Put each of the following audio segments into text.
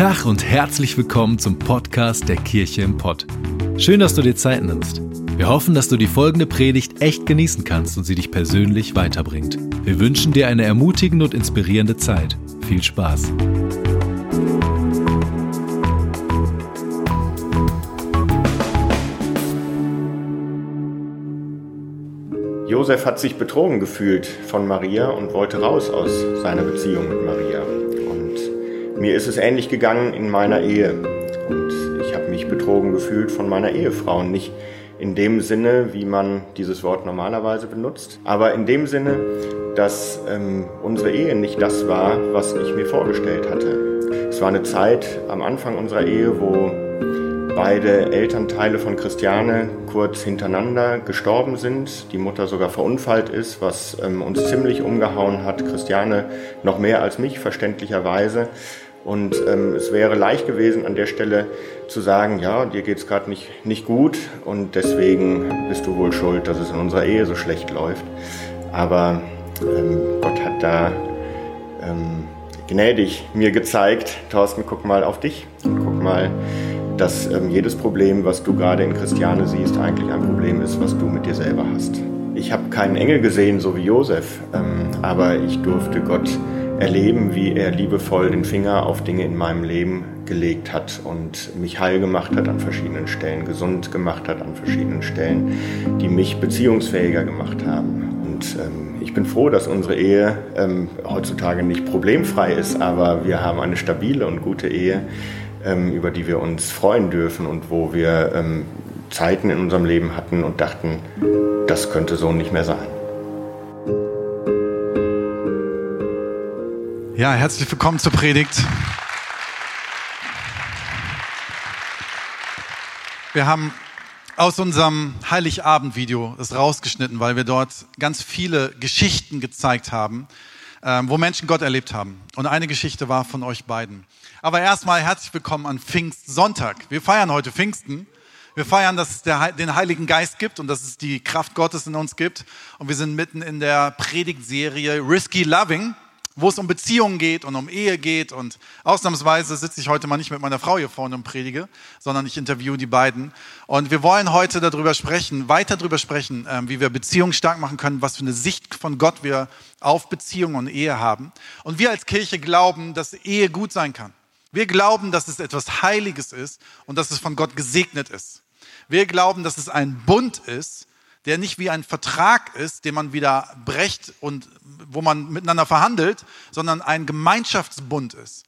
Tag und herzlich willkommen zum Podcast der Kirche im Pott. Schön, dass du dir Zeit nimmst. Wir hoffen, dass du die folgende Predigt echt genießen kannst und sie dich persönlich weiterbringt. Wir wünschen dir eine ermutigende und inspirierende Zeit. Viel Spaß. Josef hat sich betrogen gefühlt von Maria und wollte raus aus seiner Beziehung mit Maria. Mir ist es ähnlich gegangen in meiner Ehe. Und ich habe mich betrogen gefühlt von meiner Ehefrau. Nicht in dem Sinne, wie man dieses Wort normalerweise benutzt, aber in dem Sinne, dass ähm, unsere Ehe nicht das war, was ich mir vorgestellt hatte. Es war eine Zeit am Anfang unserer Ehe, wo beide Elternteile von Christiane kurz hintereinander gestorben sind, die Mutter sogar verunfallt ist, was ähm, uns ziemlich umgehauen hat, Christiane noch mehr als mich verständlicherweise. Und ähm, es wäre leicht gewesen, an der Stelle zu sagen, ja, dir geht's gerade nicht, nicht gut und deswegen bist du wohl schuld, dass es in unserer Ehe so schlecht läuft. Aber ähm, Gott hat da ähm, gnädig mir gezeigt, Thorsten, guck mal auf dich und guck mal, dass ähm, jedes Problem, was du gerade in Christiane siehst, eigentlich ein Problem ist, was du mit dir selber hast. Ich habe keinen Engel gesehen, so wie Josef, ähm, aber ich durfte Gott erleben, wie er liebevoll den Finger auf Dinge in meinem Leben gelegt hat und mich heil gemacht hat an verschiedenen Stellen, gesund gemacht hat an verschiedenen Stellen, die mich beziehungsfähiger gemacht haben. Und ähm, ich bin froh, dass unsere Ehe ähm, heutzutage nicht problemfrei ist, aber wir haben eine stabile und gute Ehe, ähm, über die wir uns freuen dürfen und wo wir ähm, Zeiten in unserem Leben hatten und dachten, das könnte so nicht mehr sein. Ja, herzlich willkommen zur Predigt. Wir haben aus unserem Heiligabend-Video es rausgeschnitten, weil wir dort ganz viele Geschichten gezeigt haben, ähm, wo Menschen Gott erlebt haben. Und eine Geschichte war von euch beiden. Aber erstmal herzlich willkommen an Pfingstsonntag. Wir feiern heute Pfingsten. Wir feiern, dass es den Heiligen Geist gibt und dass es die Kraft Gottes in uns gibt. Und wir sind mitten in der Predigtserie Risky Loving, wo es um Beziehungen geht und um Ehe geht. Und ausnahmsweise sitze ich heute mal nicht mit meiner Frau hier vorne und predige, sondern ich interviewe die beiden. Und wir wollen heute darüber sprechen, weiter darüber sprechen, ähm, wie wir Beziehungen stark machen können, was für eine Sicht von Gott wir auf Beziehungen und Ehe haben. Und wir als Kirche glauben, dass Ehe gut sein kann. Wir glauben, dass es etwas Heiliges ist und dass es von Gott gesegnet ist. Wir glauben, dass es ein Bund ist, der nicht wie ein Vertrag ist, den man wieder brecht und wo man miteinander verhandelt, sondern ein Gemeinschaftsbund ist.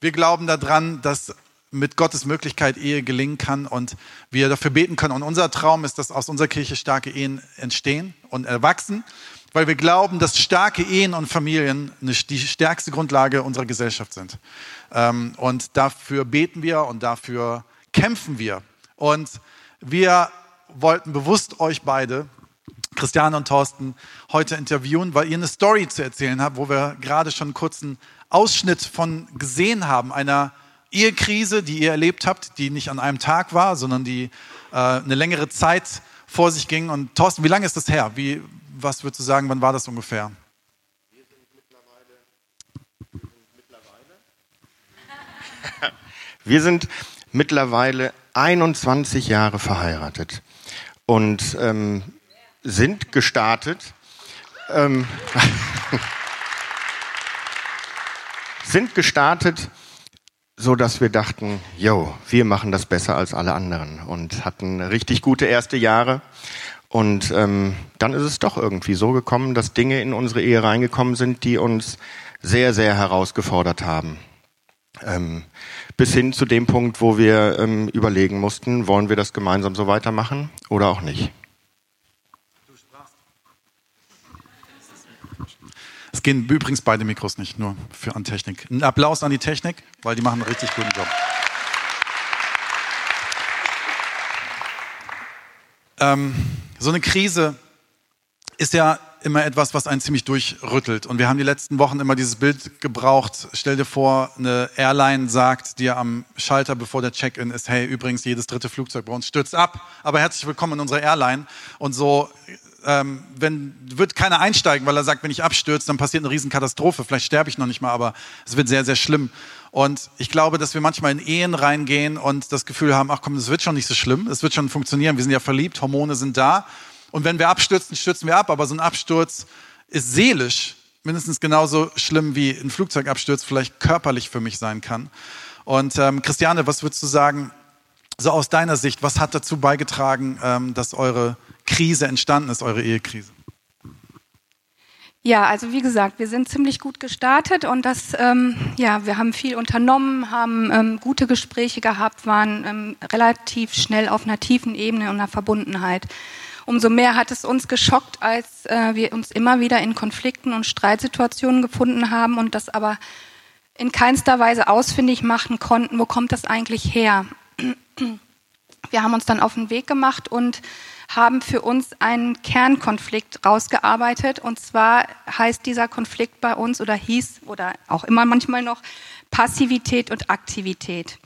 Wir glauben daran, dass mit Gottes Möglichkeit Ehe gelingen kann und wir dafür beten können. Und unser Traum ist, dass aus unserer Kirche starke Ehen entstehen und erwachsen, weil wir glauben, dass starke Ehen und Familien die stärkste Grundlage unserer Gesellschaft sind. Ähm, und dafür beten wir und dafür kämpfen wir. Und wir wollten bewusst euch beide, Christiane und Thorsten, heute interviewen, weil ihr eine Story zu erzählen habt, wo wir gerade schon einen kurzen Ausschnitt von gesehen haben, einer Ehekrise, die ihr erlebt habt, die nicht an einem Tag war, sondern die äh, eine längere Zeit vor sich ging. Und Thorsten, wie lange ist das her? Wie, was würdest du sagen, wann war das ungefähr? Wir sind mittlerweile, Wir sind mittlerweile 21 Jahre verheiratet und ähm, sind gestartet. Ähm, sind gestartet, so dass wir dachten, yo, wir machen das besser als alle anderen und hatten richtig gute erste Jahre. Und ähm, dann ist es doch irgendwie so gekommen, dass Dinge in unsere Ehe reingekommen sind, die uns sehr, sehr herausgefordert haben. Ähm, bis hin zu dem Punkt, wo wir ähm, überlegen mussten, wollen wir das gemeinsam so weitermachen oder auch nicht. Es gehen übrigens beide Mikros nicht, nur für an Technik. Ein Applaus an die Technik, weil die machen einen richtig guten Job. Ähm, so eine Krise ist ja immer etwas, was einen ziemlich durchrüttelt. Und wir haben die letzten Wochen immer dieses Bild gebraucht. Stell dir vor, eine Airline sagt dir am Schalter, bevor der Check-in ist, hey, übrigens, jedes dritte Flugzeug bei uns stürzt ab, aber herzlich willkommen in unserer Airline. Und so ähm, wenn, wird keiner einsteigen, weil er sagt, wenn ich abstürze, dann passiert eine Riesenkatastrophe. Vielleicht sterbe ich noch nicht mal, aber es wird sehr, sehr schlimm. Und ich glaube, dass wir manchmal in Ehen reingehen und das Gefühl haben, ach komm, das wird schon nicht so schlimm, es wird schon funktionieren, wir sind ja verliebt, Hormone sind da. Und wenn wir abstürzen, stürzen wir ab, aber so ein Absturz ist seelisch mindestens genauso schlimm wie ein Flugzeugabsturz vielleicht körperlich für mich sein kann. Und ähm, Christiane, was würdest du sagen, so aus deiner Sicht, was hat dazu beigetragen, ähm, dass eure Krise entstanden ist, eure Ehekrise? Ja, also wie gesagt, wir sind ziemlich gut gestartet und das, ähm, ja, wir haben viel unternommen, haben ähm, gute Gespräche gehabt, waren ähm, relativ schnell auf einer tiefen Ebene und einer Verbundenheit. Umso mehr hat es uns geschockt, als äh, wir uns immer wieder in Konflikten und Streitsituationen gefunden haben und das aber in keinster Weise ausfindig machen konnten, wo kommt das eigentlich her. Wir haben uns dann auf den Weg gemacht und haben für uns einen Kernkonflikt rausgearbeitet. Und zwar heißt dieser Konflikt bei uns oder hieß oder auch immer manchmal noch Passivität und Aktivität.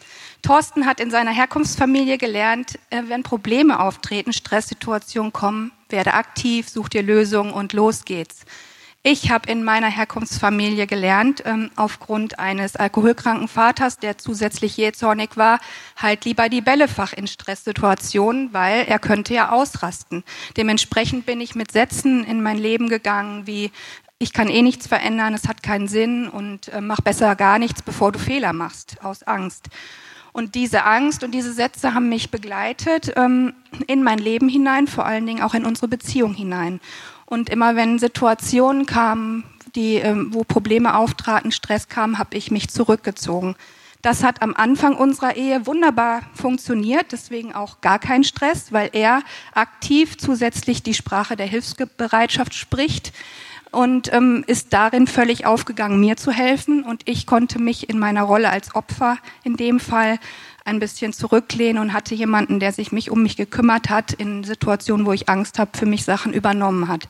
Thorsten hat in seiner Herkunftsfamilie gelernt, äh, wenn Probleme auftreten, Stresssituationen kommen, werde aktiv, such dir Lösungen und los geht's. Ich habe in meiner Herkunftsfamilie gelernt, ähm, aufgrund eines alkoholkranken Vaters, der zusätzlich jähzornig war, halt lieber die Bälle fach in Stresssituationen, weil er könnte ja ausrasten. Dementsprechend bin ich mit Sätzen in mein Leben gegangen, wie ich kann eh nichts verändern, es hat keinen Sinn und äh, mach besser gar nichts, bevor du Fehler machst, aus Angst. Und diese Angst und diese Sätze haben mich begleitet ähm, in mein Leben hinein, vor allen Dingen auch in unsere Beziehung hinein. Und immer wenn Situationen kamen, die, ähm, wo Probleme auftraten, Stress kam, habe ich mich zurückgezogen. Das hat am Anfang unserer Ehe wunderbar funktioniert, deswegen auch gar kein Stress, weil er aktiv zusätzlich die Sprache der Hilfsbereitschaft spricht und ähm, ist darin völlig aufgegangen, mir zu helfen. Und ich konnte mich in meiner Rolle als Opfer in dem Fall ein bisschen zurücklehnen und hatte jemanden, der sich mich um mich gekümmert hat, in Situationen, wo ich Angst habe, für mich Sachen übernommen hat.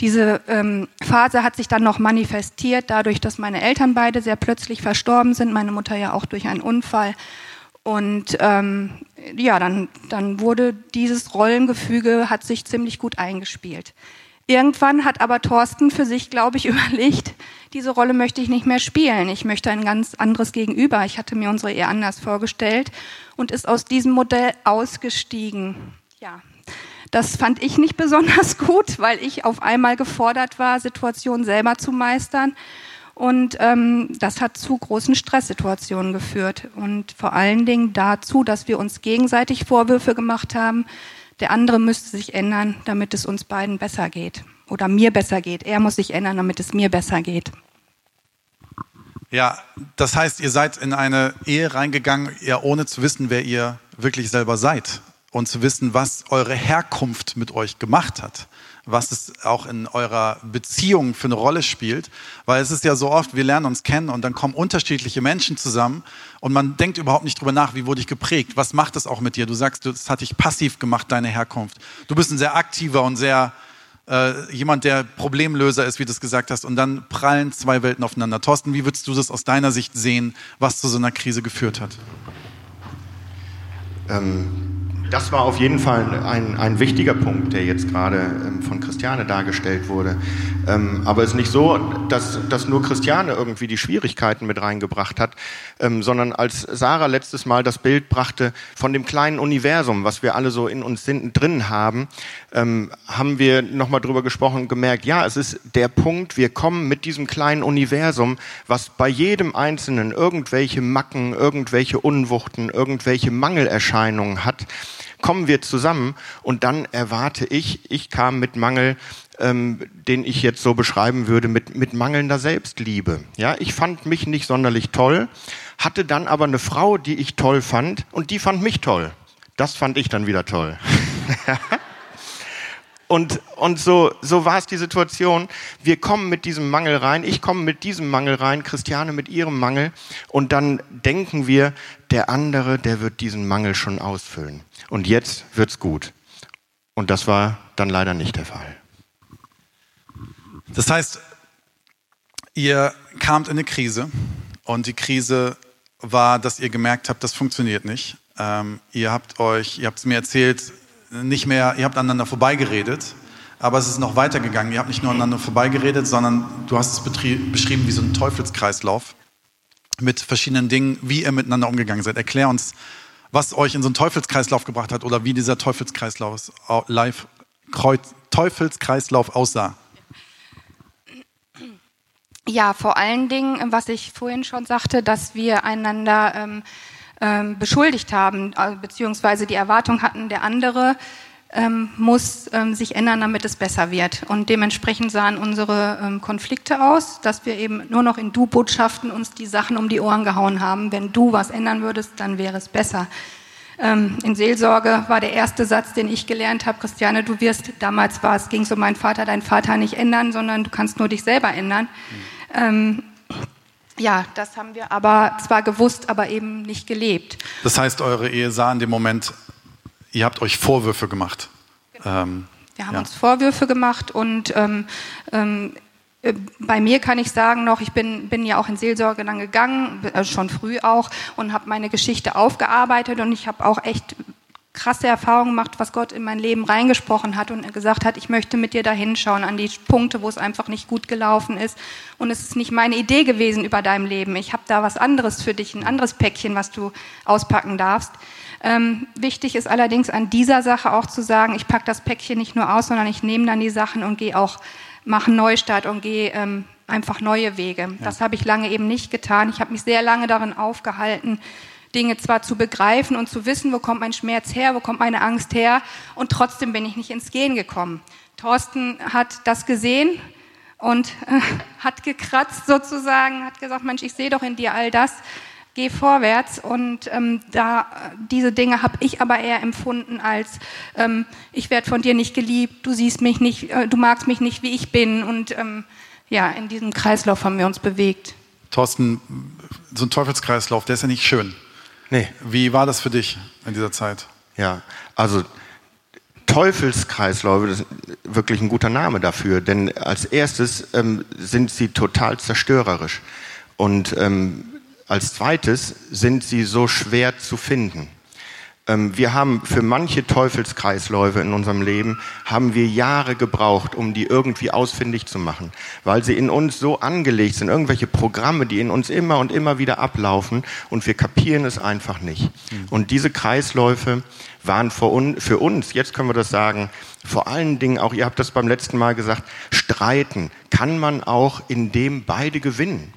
Diese ähm, Phase hat sich dann noch manifestiert, dadurch, dass meine Eltern beide sehr plötzlich verstorben sind, meine Mutter ja auch durch einen Unfall. Und ähm, ja, dann, dann wurde dieses Rollengefüge, hat sich ziemlich gut eingespielt. Irgendwann hat aber Thorsten für sich, glaube ich, überlegt, diese Rolle möchte ich nicht mehr spielen. Ich möchte ein ganz anderes Gegenüber. Ich hatte mir unsere Ehe anders vorgestellt und ist aus diesem Modell ausgestiegen. Ja, das fand ich nicht besonders gut, weil ich auf einmal gefordert war, Situationen selber zu meistern. Und ähm, das hat zu großen Stresssituationen geführt und vor allen Dingen dazu, dass wir uns gegenseitig Vorwürfe gemacht haben, der andere müsste sich ändern, damit es uns beiden besser geht. Oder mir besser geht. Er muss sich ändern, damit es mir besser geht. Ja, das heißt, ihr seid in eine Ehe reingegangen, ja ohne zu wissen, wer ihr wirklich selber seid und zu wissen, was eure Herkunft mit euch gemacht hat was es auch in eurer Beziehung für eine Rolle spielt. Weil es ist ja so oft, wir lernen uns kennen und dann kommen unterschiedliche Menschen zusammen und man denkt überhaupt nicht drüber nach, wie wurde ich geprägt, was macht das auch mit dir? Du sagst, das hat dich passiv gemacht, deine Herkunft. Du bist ein sehr aktiver und sehr äh, jemand, der Problemlöser ist, wie du es gesagt hast, und dann prallen zwei Welten aufeinander. Thorsten, wie würdest du das aus deiner Sicht sehen, was zu so einer Krise geführt hat? Ähm das war auf jeden Fall ein, ein wichtiger Punkt, der jetzt gerade ähm, von Christiane dargestellt wurde. Ähm, aber es ist nicht so, dass, dass nur Christiane irgendwie die Schwierigkeiten mit reingebracht hat, ähm, sondern als Sarah letztes Mal das Bild brachte von dem kleinen Universum, was wir alle so in uns drin haben, ähm, haben wir nochmal drüber gesprochen und gemerkt, ja, es ist der Punkt, wir kommen mit diesem kleinen Universum, was bei jedem Einzelnen irgendwelche Macken, irgendwelche Unwuchten, irgendwelche Mangelerscheinungen hat, kommen wir zusammen und dann erwarte ich, ich kam mit Mangel, ähm, den ich jetzt so beschreiben würde, mit, mit mangelnder Selbstliebe. Ja, ich fand mich nicht sonderlich toll, hatte dann aber eine Frau, die ich toll fand und die fand mich toll. Das fand ich dann wieder toll. Und, und so, so war es die Situation. Wir kommen mit diesem Mangel rein, ich komme mit diesem Mangel rein, Christiane mit ihrem Mangel. Und dann denken wir, der andere, der wird diesen Mangel schon ausfüllen. Und jetzt wird's gut. Und das war dann leider nicht der Fall. Das heißt, ihr kamt in eine Krise und die Krise war, dass ihr gemerkt habt, das funktioniert nicht. Ähm, ihr habt euch, ihr habt es mir erzählt, nicht mehr, ihr habt aneinander vorbeigeredet, aber es ist noch weitergegangen. Ihr habt nicht nur aneinander vorbeigeredet, sondern du hast es beschrieben wie so ein Teufelskreislauf mit verschiedenen Dingen, wie ihr miteinander umgegangen seid. Erklär uns, was euch in so einen Teufelskreislauf gebracht hat oder wie dieser Teufelskreislauf, live, Teufelskreislauf aussah. Ja, vor allen Dingen, was ich vorhin schon sagte, dass wir einander ähm, ähm, beschuldigt haben, äh, beziehungsweise die Erwartung hatten, der andere ähm, muss ähm, sich ändern, damit es besser wird. Und dementsprechend sahen unsere ähm, Konflikte aus, dass wir eben nur noch in Du-Botschaften uns die Sachen um die Ohren gehauen haben. Wenn du was ändern würdest, dann wäre es besser. Ähm, in Seelsorge war der erste Satz, den ich gelernt habe, Christiane, du wirst, damals war es, ging es um meinen Vater, deinen Vater nicht ändern, sondern du kannst nur dich selber ändern. Mhm. Ja, das haben wir aber zwar gewusst, aber eben nicht gelebt. Das heißt, eure Ehe sah in dem Moment, ihr habt euch Vorwürfe gemacht. Genau. Ähm, wir haben ja. uns Vorwürfe gemacht und ähm, ähm, äh, bei mir kann ich sagen noch, ich bin, bin ja auch in Seelsorge dann gegangen, äh, schon früh auch, und habe meine Geschichte aufgearbeitet und ich habe auch echt krasse Erfahrungen gemacht, was Gott in mein Leben reingesprochen hat und gesagt hat, ich möchte mit dir da hinschauen an die Punkte, wo es einfach nicht gut gelaufen ist. Und es ist nicht meine Idee gewesen über deinem Leben. Ich habe da was anderes für dich, ein anderes Päckchen, was du auspacken darfst. Ähm, wichtig ist allerdings an dieser Sache auch zu sagen, ich packe das Päckchen nicht nur aus, sondern ich nehme dann die Sachen und gehe auch mache einen Neustart und gehe ähm, einfach neue Wege. Ja. Das habe ich lange eben nicht getan. Ich habe mich sehr lange darin aufgehalten, Dinge zwar zu begreifen und zu wissen, wo kommt mein Schmerz her, wo kommt meine Angst her, und trotzdem bin ich nicht ins Gehen gekommen. Thorsten hat das gesehen und äh, hat gekratzt sozusagen, hat gesagt, Mensch, ich sehe doch in dir all das, geh vorwärts. Und ähm, da diese Dinge habe ich aber eher empfunden als ähm, ich werde von dir nicht geliebt, du siehst mich nicht, äh, du magst mich nicht, wie ich bin. Und ähm, ja, in diesem Kreislauf haben wir uns bewegt. Thorsten, so ein Teufelskreislauf, der ist ja nicht schön. Nee. Wie war das für dich in dieser Zeit? Ja, also Teufelskreisläufe, das ist wirklich ein guter Name dafür, denn als erstes ähm, sind sie total zerstörerisch. Und ähm, als zweites sind sie so schwer zu finden. Ähm, wir haben für manche Teufelskreisläufe in unserem Leben, haben wir Jahre gebraucht, um die irgendwie ausfindig zu machen, weil sie in uns so angelegt sind, irgendwelche Programme, die in uns immer und immer wieder ablaufen und wir kapieren es einfach nicht. Mhm. Und diese Kreisläufe waren für uns, jetzt können wir das sagen, vor allen Dingen auch, ihr habt das beim letzten Mal gesagt, streiten kann man auch, indem beide gewinnen.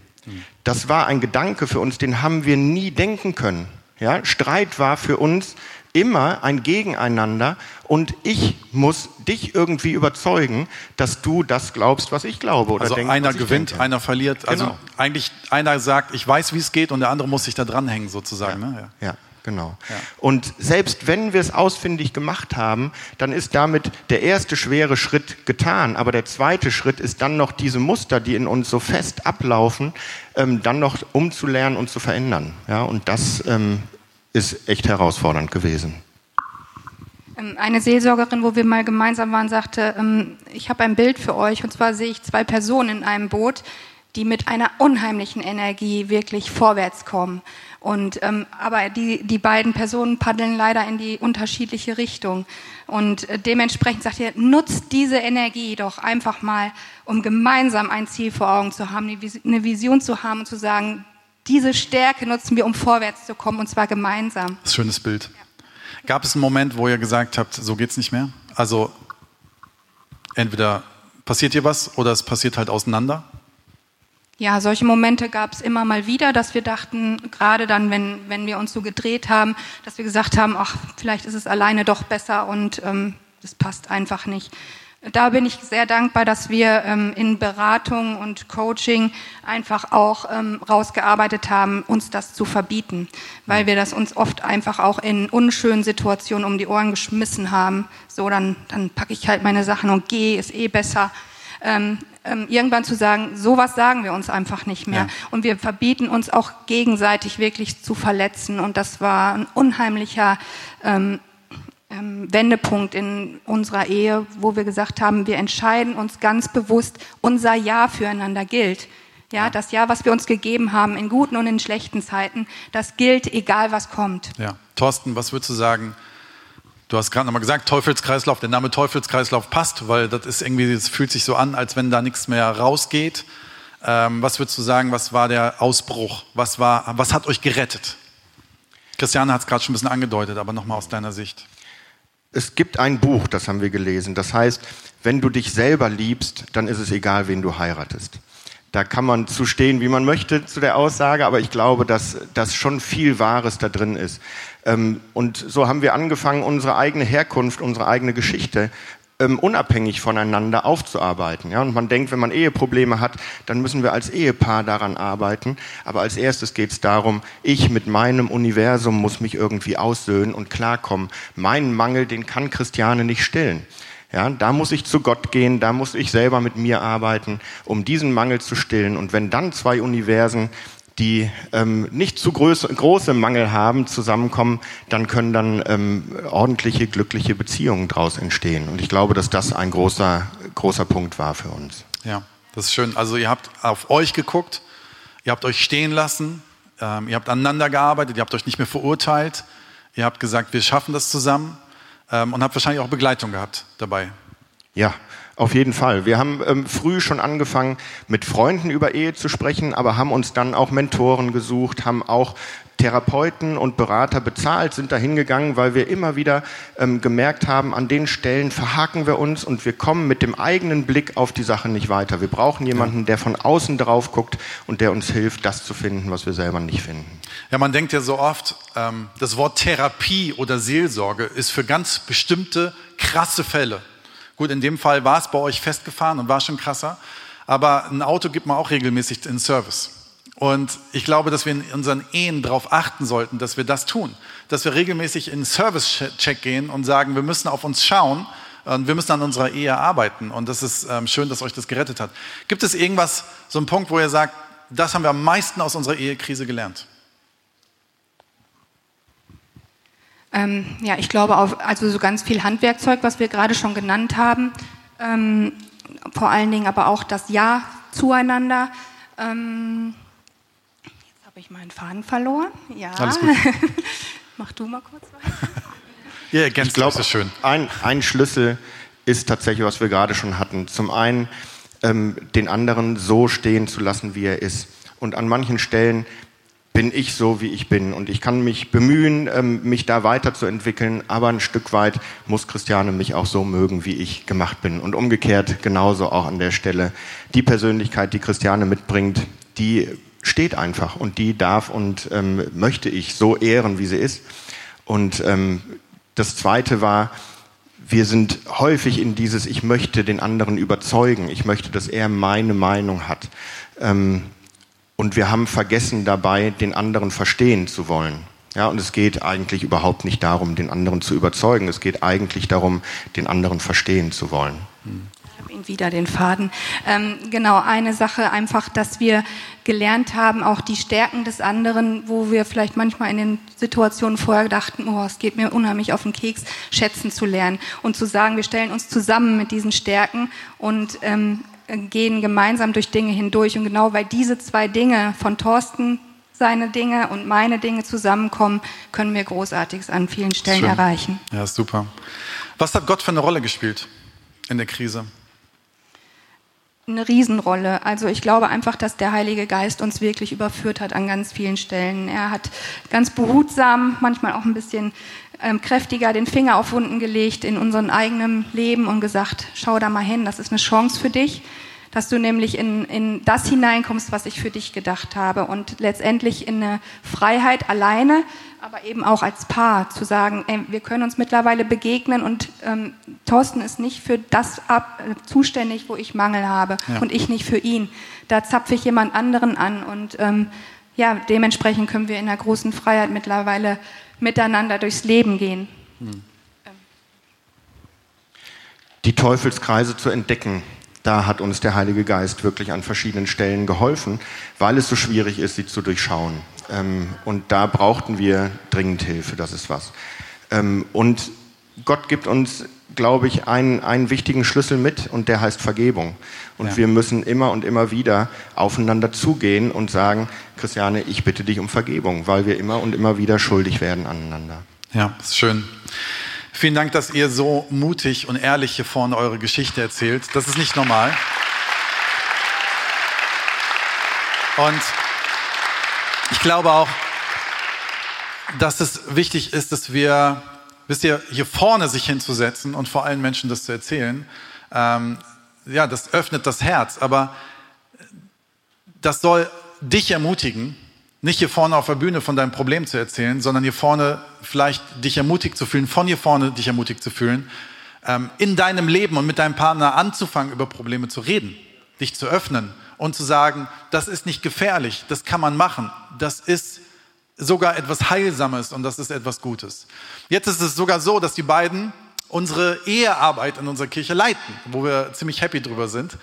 Das war ein Gedanke für uns, den haben wir nie denken können. Ja, Streit war für uns immer ein Gegeneinander und ich muss dich irgendwie überzeugen, dass du das glaubst, was ich glaube. Oder also denke, einer gewinnt, denke. einer verliert. Also genau. eigentlich einer sagt, ich weiß, wie es geht und der andere muss sich da dranhängen sozusagen. Ja. Ne? ja. ja. Genau. Ja. Und selbst wenn wir es ausfindig gemacht haben, dann ist damit der erste schwere Schritt getan. Aber der zweite Schritt ist dann noch diese Muster, die in uns so fest ablaufen, ähm, dann noch umzulernen und zu verändern. Ja, und das ähm, ist echt herausfordernd gewesen. Ähm, eine Seelsorgerin, wo wir mal gemeinsam waren, sagte, ähm, ich habe ein Bild für euch. Und zwar sehe ich zwei Personen in einem Boot, die mit einer unheimlichen Energie wirklich vorwärts kommen. Und, ähm, aber die, die beiden Personen paddeln leider in die unterschiedliche Richtung. Und äh, dementsprechend sagt ihr, nutzt diese Energie doch einfach mal, um gemeinsam ein Ziel vor Augen zu haben, eine Vision zu haben und zu sagen, diese Stärke nutzen wir, um vorwärts zu kommen, und zwar gemeinsam. Das ist ein schönes Bild. Ja. Gab es einen Moment, wo ihr gesagt habt, so geht's nicht mehr? Also entweder passiert hier was oder es passiert halt auseinander? Ja, solche Momente gab es immer mal wieder, dass wir dachten, gerade dann, wenn, wenn wir uns so gedreht haben, dass wir gesagt haben, ach, vielleicht ist es alleine doch besser und ähm, das passt einfach nicht. Da bin ich sehr dankbar, dass wir ähm, in Beratung und Coaching einfach auch ähm, rausgearbeitet haben, uns das zu verbieten, weil wir das uns oft einfach auch in unschönen Situationen um die Ohren geschmissen haben. So, dann, dann packe ich halt meine Sachen und gehe, ist eh besser. Ähm, ähm, irgendwann zu sagen, sowas sagen wir uns einfach nicht mehr. Ja. Und wir verbieten uns auch gegenseitig wirklich zu verletzen. Und das war ein unheimlicher, ähm, ähm, Wendepunkt in unserer Ehe, wo wir gesagt haben, wir entscheiden uns ganz bewusst, unser Ja füreinander gilt. Ja, ja, das Ja, was wir uns gegeben haben, in guten und in schlechten Zeiten, das gilt, egal was kommt. Ja, Thorsten, was würdest du sagen? Du hast gerade nochmal gesagt, Teufelskreislauf, der Name Teufelskreislauf passt, weil das ist irgendwie, es fühlt sich so an, als wenn da nichts mehr rausgeht. Ähm, was würdest du sagen, was war der Ausbruch? Was, war, was hat euch gerettet? Christiane hat es gerade schon ein bisschen angedeutet, aber nochmal aus deiner Sicht. Es gibt ein Buch, das haben wir gelesen. Das heißt, wenn du dich selber liebst, dann ist es egal, wen du heiratest. Da kann man zu stehen, wie man möchte zu der Aussage, aber ich glaube, dass, dass schon viel Wahres da drin ist. Ähm, und so haben wir angefangen, unsere eigene Herkunft, unsere eigene Geschichte ähm, unabhängig voneinander aufzuarbeiten. Ja, und man denkt, wenn man Eheprobleme hat, dann müssen wir als Ehepaar daran arbeiten. Aber als erstes geht es darum, ich mit meinem Universum muss mich irgendwie aussöhnen und klarkommen. Meinen Mangel, den kann Christiane nicht stillen. Ja, da muss ich zu Gott gehen, da muss ich selber mit mir arbeiten, um diesen Mangel zu stillen. Und wenn dann zwei Universen, die ähm, nicht zu groß, große Mangel haben, zusammenkommen, dann können dann ähm, ordentliche, glückliche Beziehungen daraus entstehen. Und ich glaube, dass das ein großer, großer Punkt war für uns. Ja, das ist schön. Also ihr habt auf euch geguckt, ihr habt euch stehen lassen, ähm, ihr habt aneinander gearbeitet, ihr habt euch nicht mehr verurteilt, ihr habt gesagt, wir schaffen das zusammen ähm, und habt wahrscheinlich auch Begleitung gehabt dabei. Ja, auf jeden Fall. Wir haben ähm, früh schon angefangen, mit Freunden über Ehe zu sprechen, aber haben uns dann auch Mentoren gesucht, haben auch Therapeuten und Berater bezahlt, sind da hingegangen, weil wir immer wieder ähm, gemerkt haben, an den Stellen verhaken wir uns und wir kommen mit dem eigenen Blick auf die Sache nicht weiter. Wir brauchen jemanden, der von außen drauf guckt und der uns hilft, das zu finden, was wir selber nicht finden. Ja, man denkt ja so oft, ähm, das Wort Therapie oder Seelsorge ist für ganz bestimmte krasse Fälle. Gut, in dem Fall war es bei euch festgefahren und war schon krasser, aber ein Auto gibt man auch regelmäßig in Service. Und ich glaube, dass wir in unseren Ehen darauf achten sollten, dass wir das tun. Dass wir regelmäßig in Service-Check gehen und sagen, wir müssen auf uns schauen und wir müssen an unserer Ehe arbeiten. Und das ist ähm, schön, dass euch das gerettet hat. Gibt es irgendwas, so einen Punkt, wo ihr sagt, das haben wir am meisten aus unserer Ehekrise gelernt? Ähm, ja, ich glaube, auf, also so ganz viel Handwerkzeug, was wir gerade schon genannt haben. Ähm, vor allen Dingen aber auch das Ja zueinander. Ähm, habe ich meinen Faden verloren? Ja. Alles gut. Mach du mal kurz weiter. ja, ganz glaube, schön. Ein, ein Schlüssel ist tatsächlich, was wir gerade schon hatten. Zum einen ähm, den anderen so stehen zu lassen, wie er ist. Und an manchen Stellen bin ich so, wie ich bin. Und ich kann mich bemühen, ähm, mich da weiterzuentwickeln, aber ein Stück weit muss Christiane mich auch so mögen, wie ich gemacht bin. Und umgekehrt genauso auch an der Stelle. Die Persönlichkeit, die Christiane mitbringt, die steht einfach und die darf und ähm, möchte ich so ehren, wie sie ist. Und ähm, das Zweite war, wir sind häufig in dieses, ich möchte den anderen überzeugen, ich möchte, dass er meine Meinung hat. Ähm, und wir haben vergessen dabei, den anderen verstehen zu wollen. Ja, und es geht eigentlich überhaupt nicht darum, den anderen zu überzeugen. Es geht eigentlich darum, den anderen verstehen zu wollen. Hm ihn wieder den Faden. Ähm, genau, eine Sache einfach, dass wir gelernt haben, auch die Stärken des anderen, wo wir vielleicht manchmal in den Situationen vorher dachten, oh, es geht mir unheimlich auf den Keks, schätzen zu lernen und zu sagen, wir stellen uns zusammen mit diesen Stärken und ähm, gehen gemeinsam durch Dinge hindurch. Und genau weil diese zwei Dinge von Thorsten seine Dinge und meine Dinge zusammenkommen, können wir Großartiges an vielen Stellen Schön. erreichen. Ja, super. Was hat Gott für eine Rolle gespielt in der Krise? eine Riesenrolle. Also ich glaube einfach, dass der Heilige Geist uns wirklich überführt hat an ganz vielen Stellen. Er hat ganz behutsam, manchmal auch ein bisschen ähm, kräftiger den Finger auf Wunden gelegt in unserem eigenen Leben und gesagt, schau da mal hin, das ist eine Chance für dich dass du nämlich in, in das hineinkommst, was ich für dich gedacht habe und letztendlich in eine Freiheit alleine, aber eben auch als Paar zu sagen, ey, wir können uns mittlerweile begegnen und ähm, Thorsten ist nicht für das ab, äh, zuständig, wo ich Mangel habe ja. und ich nicht für ihn. Da zapfe ich jemand anderen an und ähm, ja, dementsprechend können wir in einer großen Freiheit mittlerweile miteinander durchs Leben gehen. Hm. Die Teufelskreise zu entdecken, da hat uns der Heilige Geist wirklich an verschiedenen Stellen geholfen, weil es so schwierig ist, sie zu durchschauen. Ähm, und da brauchten wir dringend Hilfe, das ist was. Ähm, und Gott gibt uns, glaube ich, einen, einen wichtigen Schlüssel mit und der heißt Vergebung. Und Ja. wir müssen immer und immer wieder aufeinander zugehen und sagen, Christiane, ich bitte dich um Vergebung, weil wir immer und immer wieder schuldig werden aneinander. Ja, ist schön. Vielen Dank, dass ihr so mutig und ehrlich hier vorne eure Geschichte erzählt. Das ist nicht normal. Und ich glaube auch, dass es wichtig ist, dass wir, wisst ihr, hier vorne sich hinzusetzen und vor allen Menschen das zu erzählen, ähm, ja, das öffnet das Herz. Aber das soll dich ermutigen, nicht hier vorne auf der Bühne von deinem Problem zu erzählen, sondern hier vorne vielleicht dich ermutigt zu fühlen, von hier vorne dich ermutigt zu fühlen, ähm, in deinem Leben und mit deinem Partner anzufangen, über Probleme zu reden, dich zu öffnen und zu sagen, das ist nicht gefährlich, das kann man machen, das ist sogar etwas Heilsames und das ist etwas Gutes. Jetzt ist es sogar so, dass die beiden unsere Ehearbeit in unserer Kirche leiten, wo wir ziemlich happy drüber sind,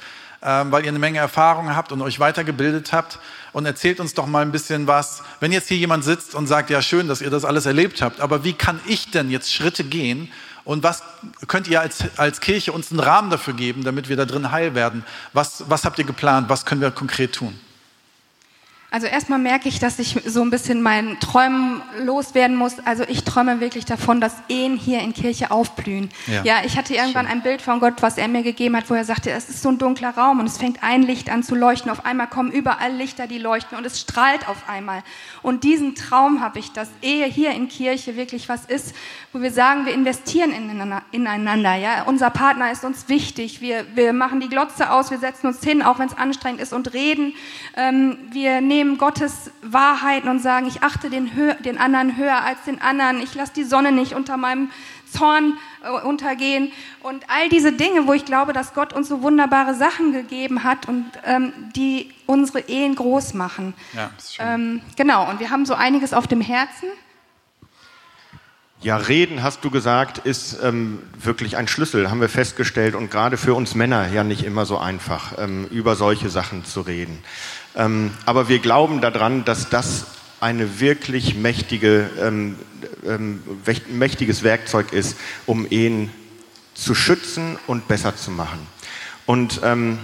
ähm, weil ihr eine Menge Erfahrung habt und euch weitergebildet habt. Und erzählt uns doch mal ein bisschen was, wenn jetzt hier jemand sitzt und sagt, ja schön, dass ihr das alles erlebt habt, aber wie kann ich denn jetzt Schritte gehen und was könnt ihr als, als Kirche uns einen Rahmen dafür geben, damit wir da drin heil werden? Was, was habt ihr geplant? Was können wir konkret tun? Also erstmal merke ich, dass ich so ein bisschen meinen Träumen loswerden muss. Also ich träume wirklich davon, dass Ehen hier in Kirche aufblühen. Ja. Ja, ich hatte irgendwann ein Bild von Gott, was er mir gegeben hat, wo er sagte, es ist so ein dunkler Raum und es fängt ein Licht an zu leuchten. Auf einmal kommen überall Lichter, die leuchten und es strahlt auf einmal. Und diesen Traum habe ich, dass Ehe hier in Kirche wirklich was ist, wo wir sagen, wir investieren ineinander. ineinander ja? Unser Partner ist uns wichtig. Wir, wir machen die Glotze aus, wir setzen uns hin, auch wenn es anstrengend ist und reden. Ähm, wir nehmen Gottes Wahrheiten und sagen, ich achte den, hö den anderen höher als den anderen. Ich lasse die Sonne nicht unter meinem Zorn äh, untergehen und all diese Dinge, wo ich glaube, dass Gott uns so wunderbare Sachen gegeben hat und ähm, die unsere Ehen groß machen. Ja, ist schön. Ähm, genau, und wir haben so einiges auf dem Herzen. Ja, reden, hast du gesagt, ist ähm, wirklich ein Schlüssel, haben wir festgestellt. Und gerade für uns Männer ja nicht immer so einfach, ähm, über solche Sachen zu reden. Ähm, aber wir glauben daran, dass das eine wirklich mächtige, ähm, ähm, mächtiges Werkzeug ist, um Ehen zu schützen und besser zu machen. Und ähm,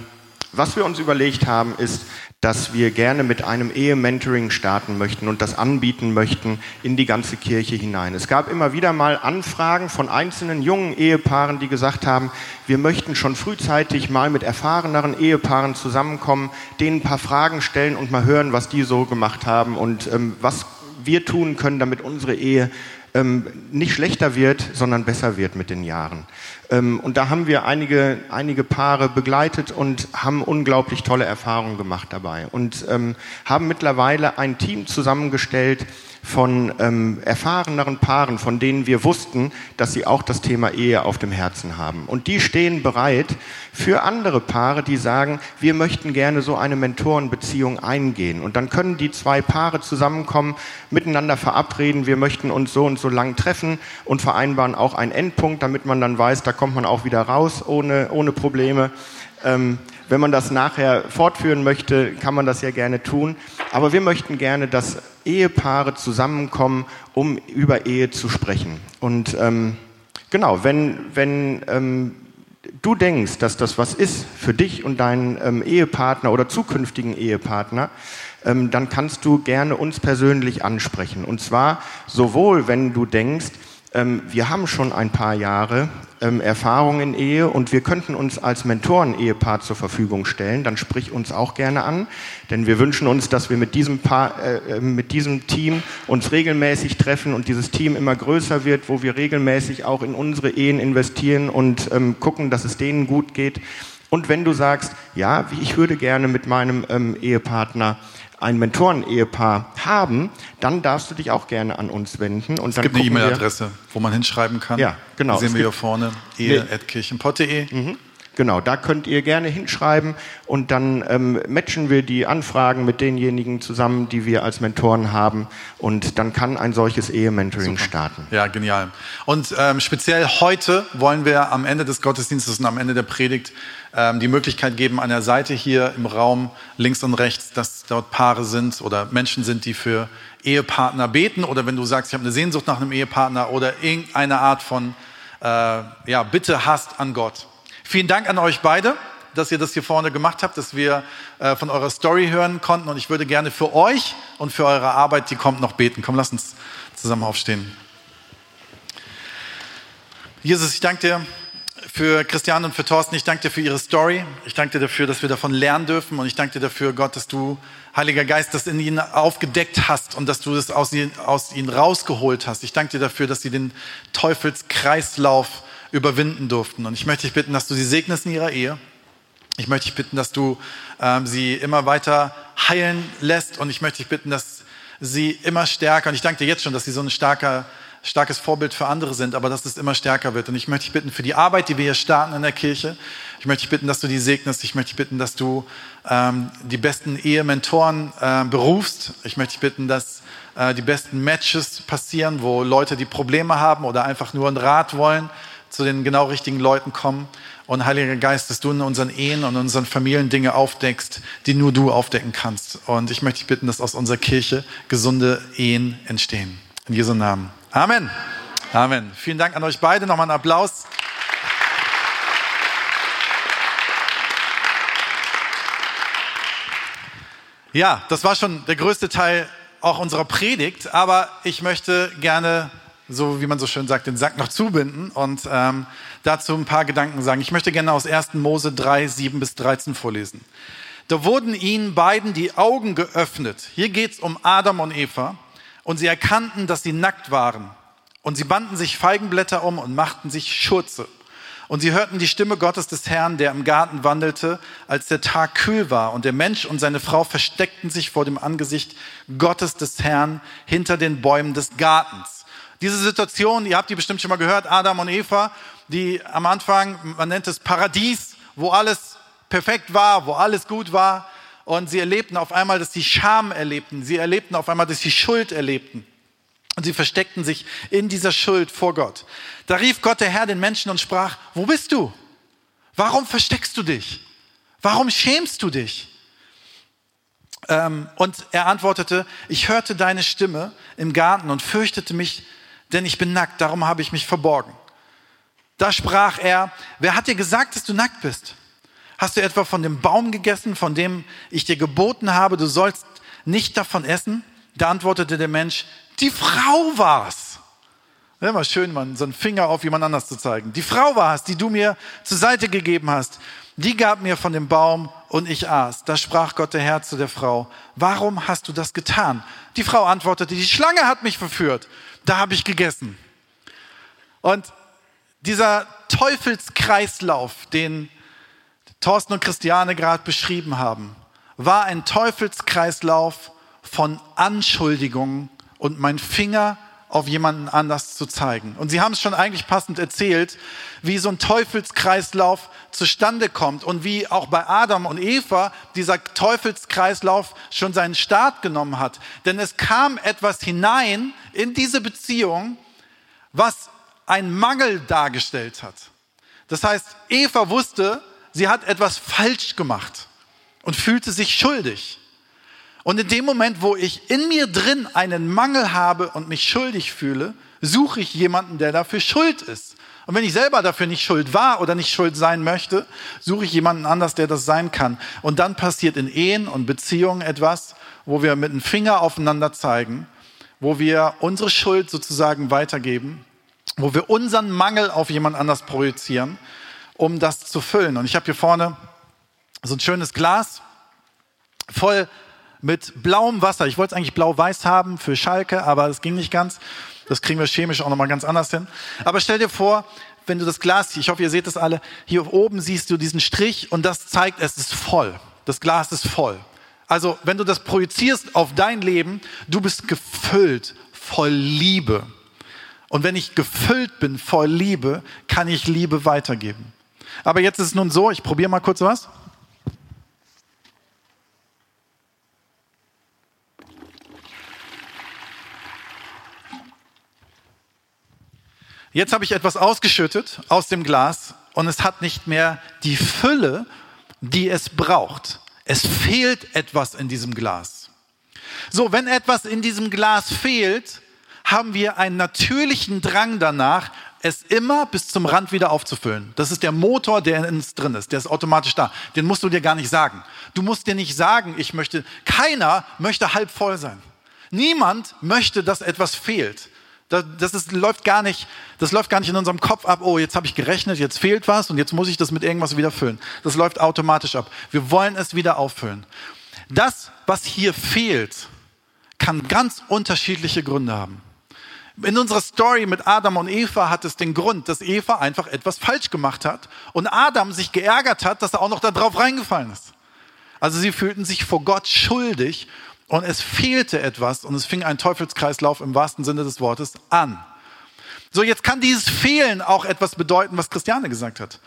was wir uns überlegt haben, ist, dass wir gerne mit einem Ehe-Mentoring starten möchten und das anbieten möchten in die ganze Kirche hinein. Es gab immer wieder mal Anfragen von einzelnen jungen Ehepaaren, die gesagt haben, wir möchten schon frühzeitig mal mit erfahreneren Ehepaaren zusammenkommen, denen ein paar Fragen stellen und mal hören, was die so gemacht haben und ähm, was wir tun können, damit unsere Ehe ähm, nicht schlechter wird, sondern besser wird mit den Jahren. Ähm, und da haben wir einige, einige Paare begleitet und haben unglaublich tolle Erfahrungen gemacht dabei. Und ähm, haben mittlerweile ein Team zusammengestellt von ähm, erfahreneren Paaren, von denen wir wussten, dass sie auch das Thema Ehe auf dem Herzen haben. Und die stehen bereit für andere Paare, die sagen, wir möchten gerne so eine Mentorenbeziehung eingehen. Und dann können die zwei Paare zusammenkommen, miteinander verabreden, wir möchten uns so und so lang treffen und vereinbaren auch einen Endpunkt, damit man dann weiß, da kommt man auch wieder raus ohne, ohne Probleme. Ähm, wenn man das nachher fortführen möchte, kann man das ja gerne tun. Aber wir möchten gerne, dass Ehepaare zusammenkommen, um über Ehe zu sprechen. Und ähm, genau, wenn, wenn ähm, du denkst, dass das was ist für dich und deinen ähm, Ehepartner oder zukünftigen Ehepartner, ähm, dann kannst du gerne uns persönlich ansprechen. Und zwar sowohl, wenn du denkst, ähm, wir haben schon ein paar Jahre ähm, Erfahrung in Ehe und wir könnten uns als Mentoren-Ehepaar zur Verfügung stellen, dann sprich uns auch gerne an, denn wir wünschen uns, dass wir mit diesem, Paar, äh, äh, mit diesem Team uns regelmäßig treffen und dieses Team immer größer wird, wo wir regelmäßig auch in unsere Ehen investieren und ähm, gucken, dass es denen gut geht. Und wenn du sagst, ja, ich würde gerne mit meinem ähm, Ehepartner ein Mentoren-Ehepaar haben, dann darfst du dich auch gerne an uns wenden. Und Es dann gibt eine E-Mail-Adresse, wo man hinschreiben kann. Ja, genau. Die sehen wir hier vorne. Ehe.kirchenpott.de. Mhm. Genau, da könnt ihr gerne hinschreiben und dann ähm, matchen wir die Anfragen mit denjenigen zusammen, die wir als Mentoren haben und dann kann ein solches Ehe-Mentoring starten. Ja, genial. Und ähm, speziell heute wollen wir am Ende des Gottesdienstes und am Ende der Predigt ähm, die Möglichkeit geben, an der Seite hier im Raum links und rechts, dass dort Paare sind oder Menschen sind, die für Ehepartner beten oder wenn du sagst, ich habe eine Sehnsucht nach einem Ehepartner oder irgendeine Art von äh, ja, Bitte hast an Gott. Vielen Dank an euch beide, dass ihr das hier vorne gemacht habt, dass wir äh, von eurer Story hören konnten. Und ich würde gerne für euch und für eure Arbeit, die kommt, noch beten. Komm, lass uns zusammen aufstehen. Jesus, ich danke dir für Christian und für Thorsten. Ich danke dir für ihre Story. Ich danke dir dafür, dass wir davon lernen dürfen. Und ich danke dir dafür, Gott, dass du, Heiliger Geist, das in ihnen aufgedeckt hast und dass du das aus ihnen, aus ihnen rausgeholt hast. Ich danke dir dafür, dass sie den Teufelskreislauf überwinden durften. Und ich möchte dich bitten, dass du sie segnest in ihrer Ehe. Ich möchte dich bitten, dass du ähm, sie immer weiter heilen lässt. Und ich möchte dich bitten, dass sie immer stärker, und ich danke dir jetzt schon, dass sie so ein starker starkes Vorbild für andere sind, aber dass es immer stärker wird. Und ich möchte dich bitten für die Arbeit, die wir hier starten in der Kirche. Ich möchte dich bitten, dass du die segnest. Ich möchte dich bitten, dass du ähm, die besten Ehementoren äh, berufst. Ich möchte dich bitten, dass äh, die besten Matches passieren, wo Leute, die Probleme haben oder einfach nur einen Rat wollen, zu den genau richtigen Leuten kommen. Und Heiliger Geist, dass du in unseren Ehen und unseren Familien Dinge aufdeckst, die nur du aufdecken kannst. Und ich möchte dich bitten, dass aus unserer Kirche gesunde Ehen entstehen. In Jesu Namen. Amen. Amen. Vielen Dank an euch beide. Nochmal einen Applaus. Ja, das war schon der größte Teil auch unserer Predigt, aber ich möchte gerne, so wie man so schön sagt, den Sack noch zubinden und ähm, dazu ein paar Gedanken sagen. Ich möchte gerne aus 1. Mose 3, 7 bis 13 vorlesen. Da wurden ihnen beiden die Augen geöffnet. Hier geht es um Adam und Eva. Und sie erkannten, dass sie nackt waren. Und sie banden sich Feigenblätter um und machten sich Schurze. Und sie hörten die Stimme Gottes des Herrn, der im Garten wandelte, als der Tag kühl war. Und der Mensch und seine Frau versteckten sich vor dem Angesicht Gottes des Herrn hinter den Bäumen des Gartens. Diese Situation, ihr habt die bestimmt schon mal gehört, Adam und Eva, die am Anfang, man nennt es Paradies, wo alles perfekt war, wo alles gut war. Und sie erlebten auf einmal, dass sie Scham erlebten. Sie erlebten auf einmal, dass sie Schuld erlebten. Und sie versteckten sich in dieser Schuld vor Gott. Da rief Gott der Herr den Menschen und sprach, wo bist du? Warum versteckst du dich? Warum schämst du dich? Ähm, und er antwortete, ich hörte deine Stimme im Garten und fürchtete mich, denn ich bin nackt, darum habe ich mich verborgen. Da sprach er, wer hat dir gesagt, dass du nackt bist? Hast du etwa von dem Baum gegessen, von dem ich dir geboten habe, du sollst nicht davon essen? Da antwortete der Mensch, die Frau war's. Ja, immer schön, man, so einen Finger auf jemand anders zu zeigen. Die Frau war es, die du mir zur Seite gegeben hast. Die gab mir von dem Baum und ich aß. Da sprach Gott der Herr zu der Frau, warum hast du das getan? Die Frau antwortete, die Schlange hat mich verführt. Da habe ich gegessen. Und dieser Teufelskreislauf, den Thorsten und Christiane gerade beschrieben haben, war ein Teufelskreislauf von Anschuldigungen und mein Finger auf jemanden anders zu zeigen. Und Sie haben es schon eigentlich passend erzählt, wie so ein Teufelskreislauf zustande kommt und wie auch bei Adam und Eva dieser Teufelskreislauf schon seinen Start genommen hat. Denn es kam etwas hinein in diese Beziehung, was einen Mangel dargestellt hat. Das heißt, Eva wusste, sie hat etwas falsch gemacht und fühlte sich schuldig. Und in dem Moment, wo ich in mir drin einen Mangel habe und mich schuldig fühle, suche ich jemanden, der dafür schuld ist. Und wenn ich selber dafür nicht schuld war oder nicht schuld sein möchte, suche ich jemanden anders, der das sein kann. Und dann passiert in Ehen und Beziehungen etwas, wo wir mit dem Finger aufeinander zeigen, wo wir unsere Schuld sozusagen weitergeben, wo wir unseren Mangel auf jemand anders projizieren um das zu füllen. Und ich habe hier vorne so ein schönes Glas voll mit blauem Wasser. Ich wollte es eigentlich blau-weiß haben für Schalke, aber es ging nicht ganz. Das kriegen wir chemisch auch nochmal ganz anders hin. Aber stell dir vor, wenn du das Glas, ich hoffe, ihr seht das alle, hier oben siehst du diesen Strich und das zeigt, es ist voll. Das Glas ist voll. Also, wenn du das projizierst auf dein Leben, du bist gefüllt voll Liebe. Und wenn ich gefüllt bin voll Liebe, kann ich Liebe weitergeben. Aber jetzt ist es nun so, ich probiere mal kurz was. Jetzt habe ich etwas ausgeschüttet aus dem Glas und es hat nicht mehr die Fülle, die es braucht. Es fehlt etwas in diesem Glas. So, wenn etwas in diesem Glas fehlt, haben wir einen natürlichen Drang danach, es immer bis zum Rand wieder aufzufüllen. Das ist der Motor, der in uns drin ist. Der ist automatisch da. Den musst du dir gar nicht sagen. Du musst dir nicht sagen, ich möchte, keiner möchte halb voll sein. Niemand möchte, dass etwas fehlt. Das, das ist, läuft gar nicht, das läuft gar nicht in unserem Kopf ab, oh, jetzt habe ich gerechnet, jetzt fehlt was und jetzt muss ich das mit irgendwas wieder füllen. Das läuft automatisch ab. Wir wollen es wieder auffüllen. Das, was hier fehlt, kann ganz unterschiedliche Gründe haben. In unserer Story mit Adam und Eva hat es den Grund, dass Eva einfach etwas falsch gemacht hat und Adam sich geärgert hat, dass er auch noch da drauf reingefallen ist. Also sie fühlten sich vor Gott schuldig und es fehlte etwas und es fing ein Teufelskreislauf im wahrsten Sinne des Wortes an. So, jetzt kann dieses Fehlen auch etwas bedeuten, was Christiane gesagt hat.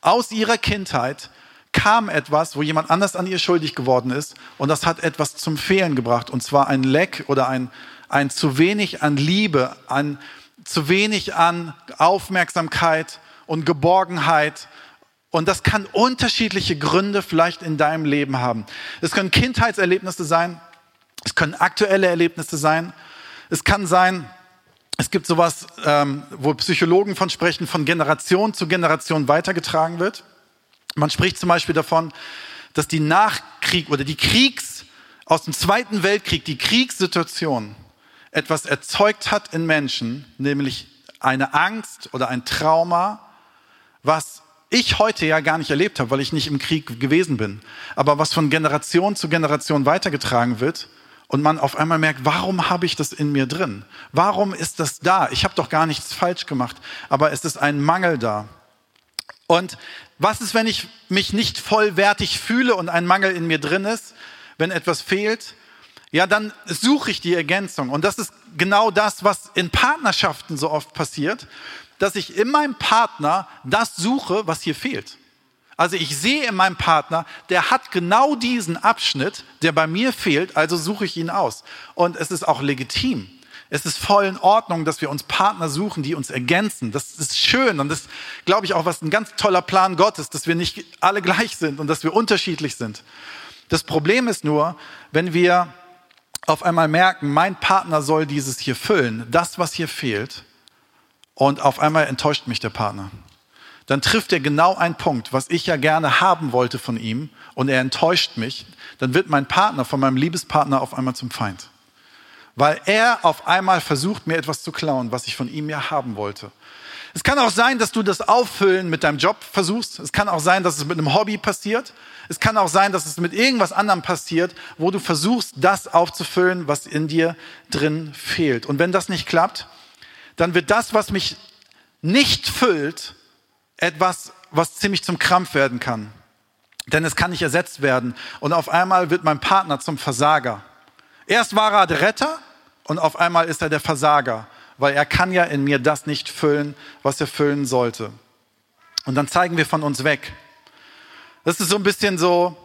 Aus ihrer Kindheit kam etwas, wo jemand anders an ihr schuldig geworden ist und das hat etwas zum Fehlen gebracht und zwar ein Leck oder ein, ein zu wenig an Liebe, ein zu wenig an Aufmerksamkeit und Geborgenheit und das kann unterschiedliche Gründe vielleicht in deinem Leben haben. Es können Kindheitserlebnisse sein, es können aktuelle Erlebnisse sein. Es kann sein, es gibt sowas, ähm, wo Psychologen von sprechen, von Generation zu Generation weitergetragen wird. Man spricht zum Beispiel davon, dass die Nachkrieg oder die Kriegs aus dem Zweiten Weltkrieg, die Kriegssituation etwas erzeugt hat in Menschen, nämlich eine Angst oder ein Trauma, was ich heute ja gar nicht erlebt habe, weil ich nicht im Krieg gewesen bin, aber was von Generation zu Generation weitergetragen wird und man auf einmal merkt, warum habe ich das in mir drin? Warum ist das da? Ich habe doch gar nichts falsch gemacht, aber es ist ein Mangel da. Und was ist, wenn ich mich nicht vollwertig fühle und ein Mangel in mir drin ist, wenn etwas fehlt? Ja, dann suche ich die Ergänzung. Und das ist genau das, was in Partnerschaften so oft passiert, dass ich in meinem Partner das suche, was hier fehlt. Also ich sehe in meinem Partner, der hat genau diesen Abschnitt, der bei mir fehlt, also suche ich ihn aus. Und es ist auch legitim. Es ist voll in Ordnung, dass wir uns Partner suchen, die uns ergänzen. Das ist schön und das glaube ich auch, was ein ganz toller Plan Gottes, dass wir nicht alle gleich sind und dass wir unterschiedlich sind. Das Problem ist nur, wenn wir auf einmal merken, mein Partner soll dieses hier füllen, das, was hier fehlt, und auf einmal enttäuscht mich der Partner dann trifft er genau einen Punkt, was ich ja gerne haben wollte von ihm und er enttäuscht mich, dann wird mein Partner von meinem Liebespartner auf einmal zum Feind. Weil er auf einmal versucht, mir etwas zu klauen, was ich von ihm ja haben wollte. Es kann auch sein, dass du das Auffüllen mit deinem Job versuchst. Es kann auch sein, dass es mit einem Hobby passiert. Es kann auch sein, dass es mit irgendwas anderem passiert, wo du versuchst, das aufzufüllen, was in dir drin fehlt. Und wenn das nicht klappt, dann wird das, was mich nicht füllt, etwas, was ziemlich zum Krampf werden kann. Denn es kann nicht ersetzt werden. Und auf einmal wird mein Partner zum Versager. Erst war er der Retter und auf einmal ist er der Versager, weil er kann ja in mir das nicht füllen, was er füllen sollte. Und dann zeigen wir von uns weg. Das ist so ein bisschen so,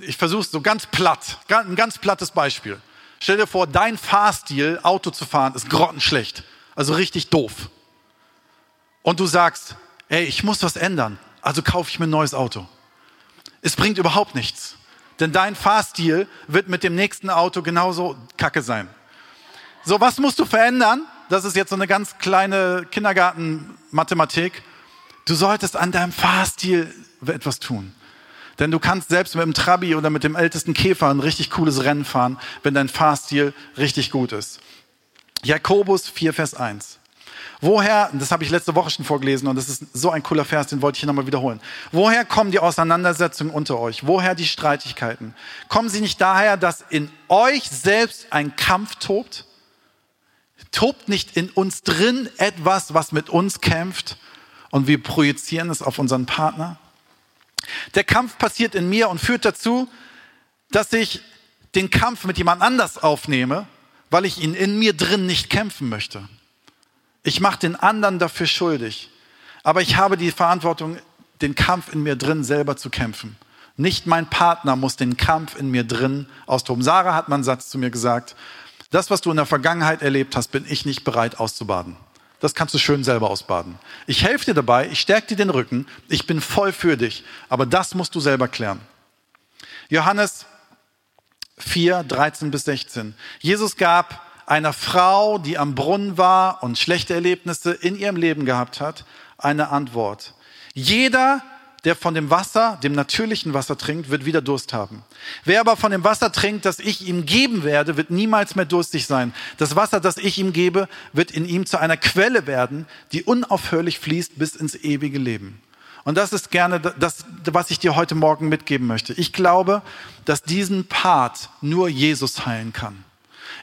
ich versuche es so ganz platt, ein ganz plattes Beispiel. Stell dir vor, dein Fahrstil, Auto zu fahren, ist grottenschlecht. Also richtig doof und du sagst, ey, ich muss was ändern, also kaufe ich mir ein neues Auto. Es bringt überhaupt nichts, denn dein Fahrstil wird mit dem nächsten Auto genauso kacke sein. So, was musst du verändern? Das ist jetzt so eine ganz kleine Kindergarten-Mathematik. Du solltest an deinem Fahrstil etwas tun. Denn du kannst selbst mit dem Trabi oder mit dem ältesten Käfer ein richtig cooles Rennen fahren, wenn dein Fahrstil richtig gut ist. Jakobus 4, Vers 1. Woher, das habe ich letzte Woche schon vorgelesen und das ist so ein cooler Vers, den wollte ich hier nochmal wiederholen. Woher kommen die Auseinandersetzungen unter euch? Woher die Streitigkeiten? Kommen sie nicht daher, dass in euch selbst ein Kampf tobt? Tobt nicht in uns drin etwas, was mit uns kämpft und wir projizieren es auf unseren Partner? Der Kampf passiert in mir und führt dazu, dass ich den Kampf mit jemand anders aufnehme, weil ich ihn in mir drin nicht kämpfen möchte. Ich mache den anderen dafür schuldig. Aber ich habe die Verantwortung, den Kampf in mir drin selber zu kämpfen. Nicht mein Partner muss den Kampf in mir drin austoben. Sarah hat mal einen Satz zu mir gesagt, das, was du in der Vergangenheit erlebt hast, bin ich nicht bereit auszubaden. Das kannst du schön selber ausbaden. Ich helfe dir dabei, ich stärke dir den Rücken, ich bin voll für dich, aber das musst du selber klären. Johannes 4, 13 bis 16. Jesus gab einer Frau, die am Brunnen war und schlechte Erlebnisse in ihrem Leben gehabt hat, eine Antwort. Jeder, der von dem Wasser, dem natürlichen Wasser trinkt, wird wieder Durst haben. Wer aber von dem Wasser trinkt, das ich ihm geben werde, wird niemals mehr durstig sein. Das Wasser, das ich ihm gebe, wird in ihm zu einer Quelle werden, die unaufhörlich fließt bis ins ewige Leben. Und das ist gerne das, was ich dir heute Morgen mitgeben möchte. Ich glaube, dass diesen Part nur Jesus heilen kann.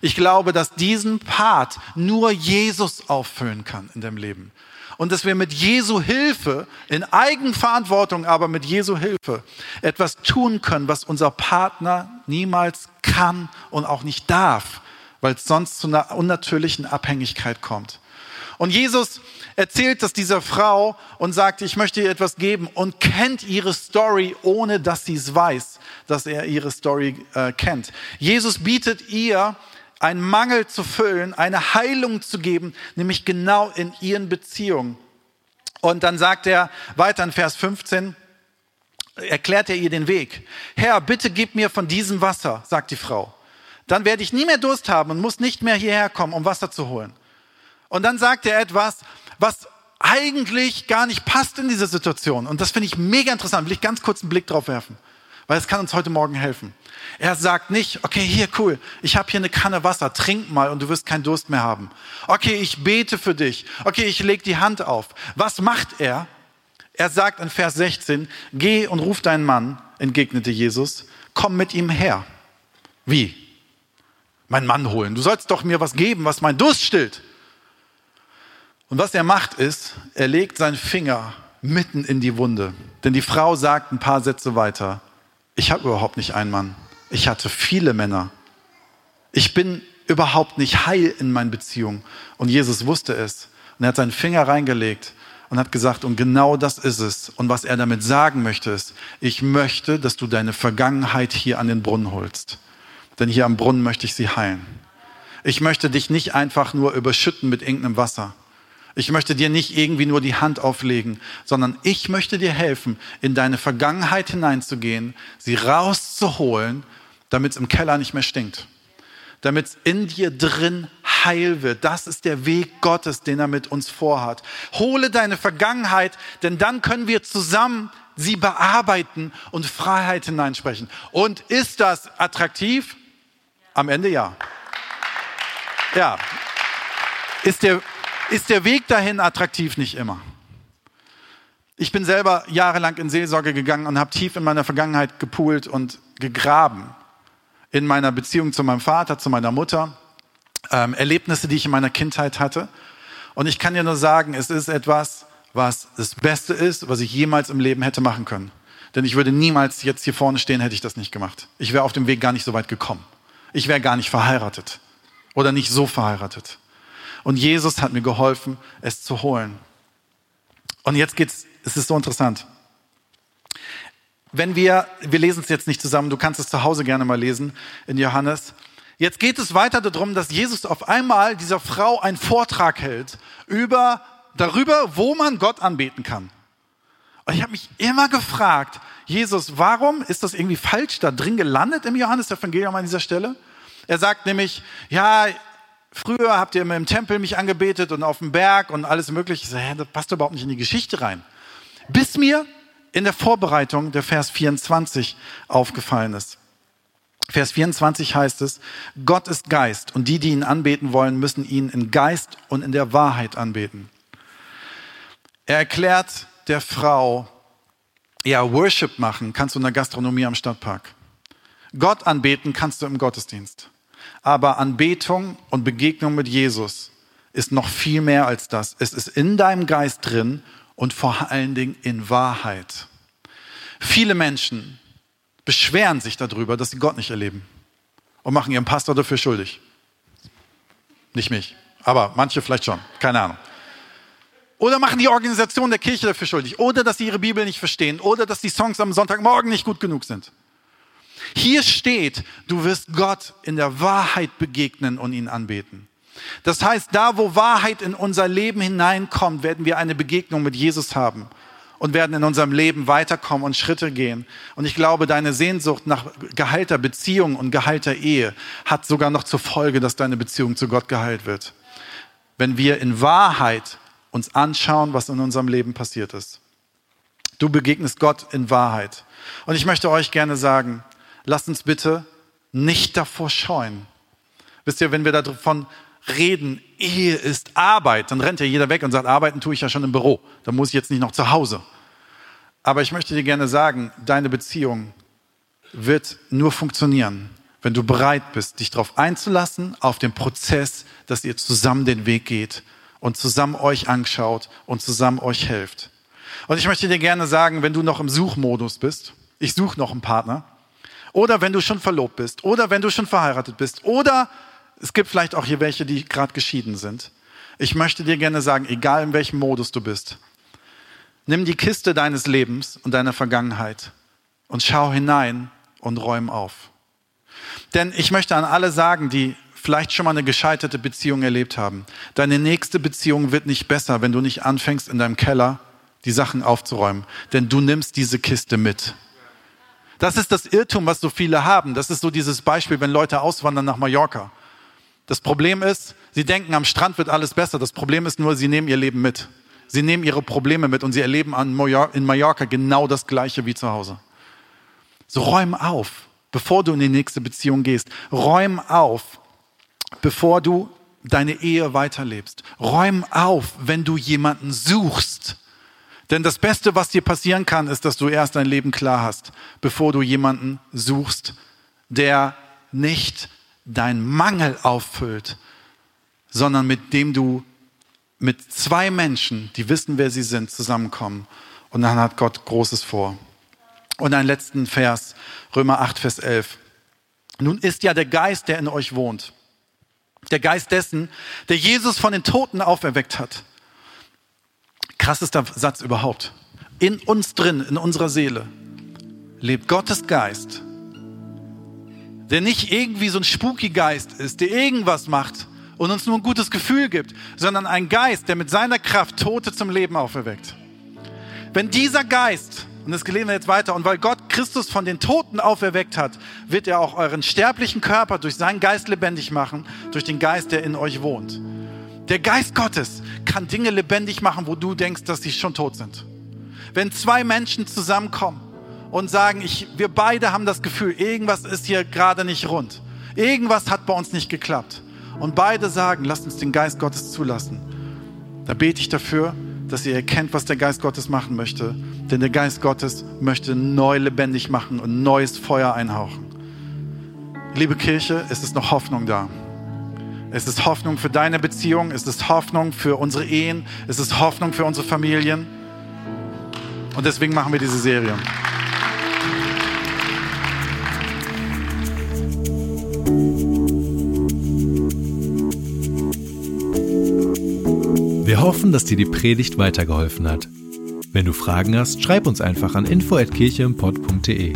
Ich glaube, dass diesen Part nur Jesus auffüllen kann in dem Leben. Und dass wir mit Jesu Hilfe, in Eigenverantwortung, aber mit Jesu Hilfe, etwas tun können, was unser Partner niemals kann und auch nicht darf, weil es sonst zu einer unnatürlichen Abhängigkeit kommt. Und Jesus erzählt das dieser Frau und sagt, ich möchte ihr etwas geben und kennt ihre Story, ohne dass sie es weiß, dass er ihre Story äh, kennt. Jesus bietet ihr einen Mangel zu füllen, eine Heilung zu geben, nämlich genau in ihren Beziehungen. Und dann sagt er weiter in Vers 15, erklärt er ihr den Weg. Herr, bitte gib mir von diesem Wasser, sagt die Frau. Dann werde ich nie mehr Durst haben und muss nicht mehr hierher kommen, um Wasser zu holen. Und dann sagt er etwas, was eigentlich gar nicht passt in diese Situation. Und das finde ich mega interessant. Will ich ganz kurz einen Blick drauf werfen, weil es kann uns heute Morgen helfen. Er sagt nicht, okay, hier cool, ich habe hier eine Kanne Wasser, trink mal und du wirst keinen Durst mehr haben. Okay, ich bete für dich. Okay, ich leg die Hand auf. Was macht er? Er sagt in Vers 16, geh und ruf deinen Mann, entgegnete Jesus, komm mit ihm her. Wie? Mein Mann holen. Du sollst doch mir was geben, was mein Durst stillt. Und was er macht ist, er legt seinen Finger mitten in die Wunde. Denn die Frau sagt ein paar Sätze weiter, ich habe überhaupt nicht einen Mann. Ich hatte viele Männer. Ich bin überhaupt nicht heil in meinen Beziehungen. Und Jesus wusste es. Und er hat seinen Finger reingelegt und hat gesagt, und genau das ist es. Und was er damit sagen möchte, ist, ich möchte, dass du deine Vergangenheit hier an den Brunnen holst. Denn hier am Brunnen möchte ich sie heilen. Ich möchte dich nicht einfach nur überschütten mit irgendeinem Wasser. Ich möchte dir nicht irgendwie nur die Hand auflegen, sondern ich möchte dir helfen, in deine Vergangenheit hineinzugehen, sie rauszuholen, damit es im Keller nicht mehr stinkt. Damit es in dir drin heil wird. Das ist der Weg Gottes, den er mit uns vorhat. Hole deine Vergangenheit, denn dann können wir zusammen sie bearbeiten und Freiheit hineinsprechen. Und ist das attraktiv? Am Ende ja. Ja. Ist der, ist der Weg dahin attraktiv nicht immer. Ich bin selber jahrelang in Seelsorge gegangen und habe tief in meiner Vergangenheit gepoolt und gegraben. In meiner Beziehung zu meinem Vater, zu meiner Mutter, ähm, Erlebnisse, die ich in meiner Kindheit hatte. Und ich kann dir nur sagen, es ist etwas, was das Beste ist, was ich jemals im Leben hätte machen können. Denn ich würde niemals jetzt hier vorne stehen, hätte ich das nicht gemacht. Ich wäre auf dem Weg gar nicht so weit gekommen. Ich wäre gar nicht verheiratet oder nicht so verheiratet. Und Jesus hat mir geholfen, es zu holen. Und jetzt geht's, es ist so interessant. Wenn wir, wir lesen es jetzt nicht zusammen, du kannst es zu Hause gerne mal lesen in Johannes. Jetzt geht es weiter darum, dass Jesus auf einmal dieser Frau einen Vortrag hält über, darüber, wo man Gott anbeten kann. Und ich habe mich immer gefragt, Jesus, warum ist das irgendwie falsch da drin gelandet im Johannes-Evangelium an dieser Stelle? Er sagt nämlich, ja, früher habt ihr immer im Tempel mich angebetet und auf dem Berg und alles mögliche. Ich so, hä, das passt überhaupt nicht in die Geschichte rein. Bis mir in der Vorbereitung der Vers 24 aufgefallen ist. Vers 24 heißt es, Gott ist Geist und die, die ihn anbeten wollen, müssen ihn in Geist und in der Wahrheit anbeten. Er erklärt der Frau, ja, Worship machen kannst du in der Gastronomie am Stadtpark. Gott anbeten kannst du im Gottesdienst. Aber Anbetung und Begegnung mit Jesus ist noch viel mehr als das. Es ist in deinem Geist drin und vor allen Dingen in Wahrheit. Viele Menschen beschweren sich darüber, dass sie Gott nicht erleben und machen ihren Pastor dafür schuldig. Nicht mich, aber manche vielleicht schon, keine Ahnung. Oder machen die Organisation der Kirche dafür schuldig. Oder dass sie ihre Bibel nicht verstehen. Oder dass die Songs am Sonntagmorgen nicht gut genug sind. Hier steht, du wirst Gott in der Wahrheit begegnen und ihn anbeten. Das heißt, da wo Wahrheit in unser Leben hineinkommt, werden wir eine Begegnung mit Jesus haben. und werden in unserem Leben weiterkommen und Schritte gehen. Und ich glaube, deine Sehnsucht nach geheilter Beziehung und geheilter Ehe hat sogar noch zur Folge, dass deine Beziehung zu Gott geheilt wird. Wenn wir in Wahrheit uns anschauen, was in unserem Leben passiert ist. Du begegnest Gott in Wahrheit. Und ich möchte euch gerne sagen, lasst uns bitte nicht davor scheuen. Wisst ihr, wenn wir davon reden, Ehe ist Arbeit, dann rennt ja jeder weg und sagt, arbeiten tue ich ja schon im Büro, da muss ich jetzt nicht noch zu Hause. Aber ich möchte dir gerne sagen, deine Beziehung wird nur funktionieren, wenn du bereit bist, dich darauf einzulassen, auf den Prozess, dass ihr zusammen den Weg geht und zusammen euch anschaut und zusammen euch helft. Und ich möchte dir gerne sagen, wenn du noch im Suchmodus bist, ich suche noch einen Partner, oder wenn du schon verlobt bist, oder wenn du schon verheiratet bist, oder es gibt vielleicht auch hier welche, die gerade geschieden sind. Ich möchte dir gerne sagen, egal in welchem Modus du bist, nimm die Kiste deines Lebens und deiner Vergangenheit und schau hinein und räum auf. Denn ich möchte an alle sagen, die vielleicht schon mal eine gescheiterte Beziehung erlebt haben, deine nächste Beziehung wird nicht besser, wenn du nicht anfängst, in deinem Keller die Sachen aufzuräumen. Denn du nimmst diese Kiste mit. Das ist das Irrtum, was so viele haben. Das ist so dieses Beispiel, wenn Leute auswandern nach Mallorca. Das Problem ist, sie denken, am Strand wird alles besser. Das Problem ist nur, sie nehmen ihr Leben mit. Sie nehmen ihre Probleme mit und sie erleben in Mallorca genau das Gleiche wie zu Hause. So räum auf, bevor du in die nächste Beziehung gehst. Räum auf, bevor du deine Ehe weiterlebst. Räum auf, wenn du jemanden suchst. Denn das Beste, was dir passieren kann, ist, dass du erst dein Leben klar hast, bevor du jemanden suchst, der nicht dein Mangel auffüllt, sondern mit dem du mit zwei Menschen, die wissen, wer sie sind, zusammenkommen. Und dann hat Gott Großes vor. Und einen letzten Vers, Römer 8, Vers 11. Nun ist ja der Geist, der in euch wohnt, der Geist dessen, der Jesus von den Toten auferweckt hat. Krassester Satz überhaupt. In uns drin, in unserer Seele, lebt Gottes Geist der nicht irgendwie so ein spooky Geist ist, der irgendwas macht und uns nur ein gutes Gefühl gibt, sondern ein Geist, der mit seiner Kraft Tote zum Leben auferweckt. Wenn dieser Geist, und das lesen wir jetzt weiter, und weil Gott Christus von den Toten auferweckt hat, wird er auch euren sterblichen Körper durch seinen Geist lebendig machen, durch den Geist, der in euch wohnt. Der Geist Gottes kann Dinge lebendig machen, wo du denkst, dass sie schon tot sind. Wenn zwei Menschen zusammenkommen und sagen, ich, wir beide haben das Gefühl, irgendwas ist hier gerade nicht rund. Irgendwas hat bei uns nicht geklappt. Und beide sagen, lasst uns den Geist Gottes zulassen. Da bete ich dafür, dass ihr erkennt, was der Geist Gottes machen möchte. Denn der Geist Gottes möchte neu lebendig machen und neues Feuer einhauchen. Liebe Kirche, es ist noch Hoffnung da. Es ist Hoffnung für deine Beziehung, es ist Hoffnung für unsere Ehen, es ist Hoffnung für unsere Familien. Und deswegen machen wir diese Serie. Wir hoffen, dass dir die Predigt weitergeholfen hat. Wenn du Fragen hast, schreib uns einfach an info@kircheimpott.de.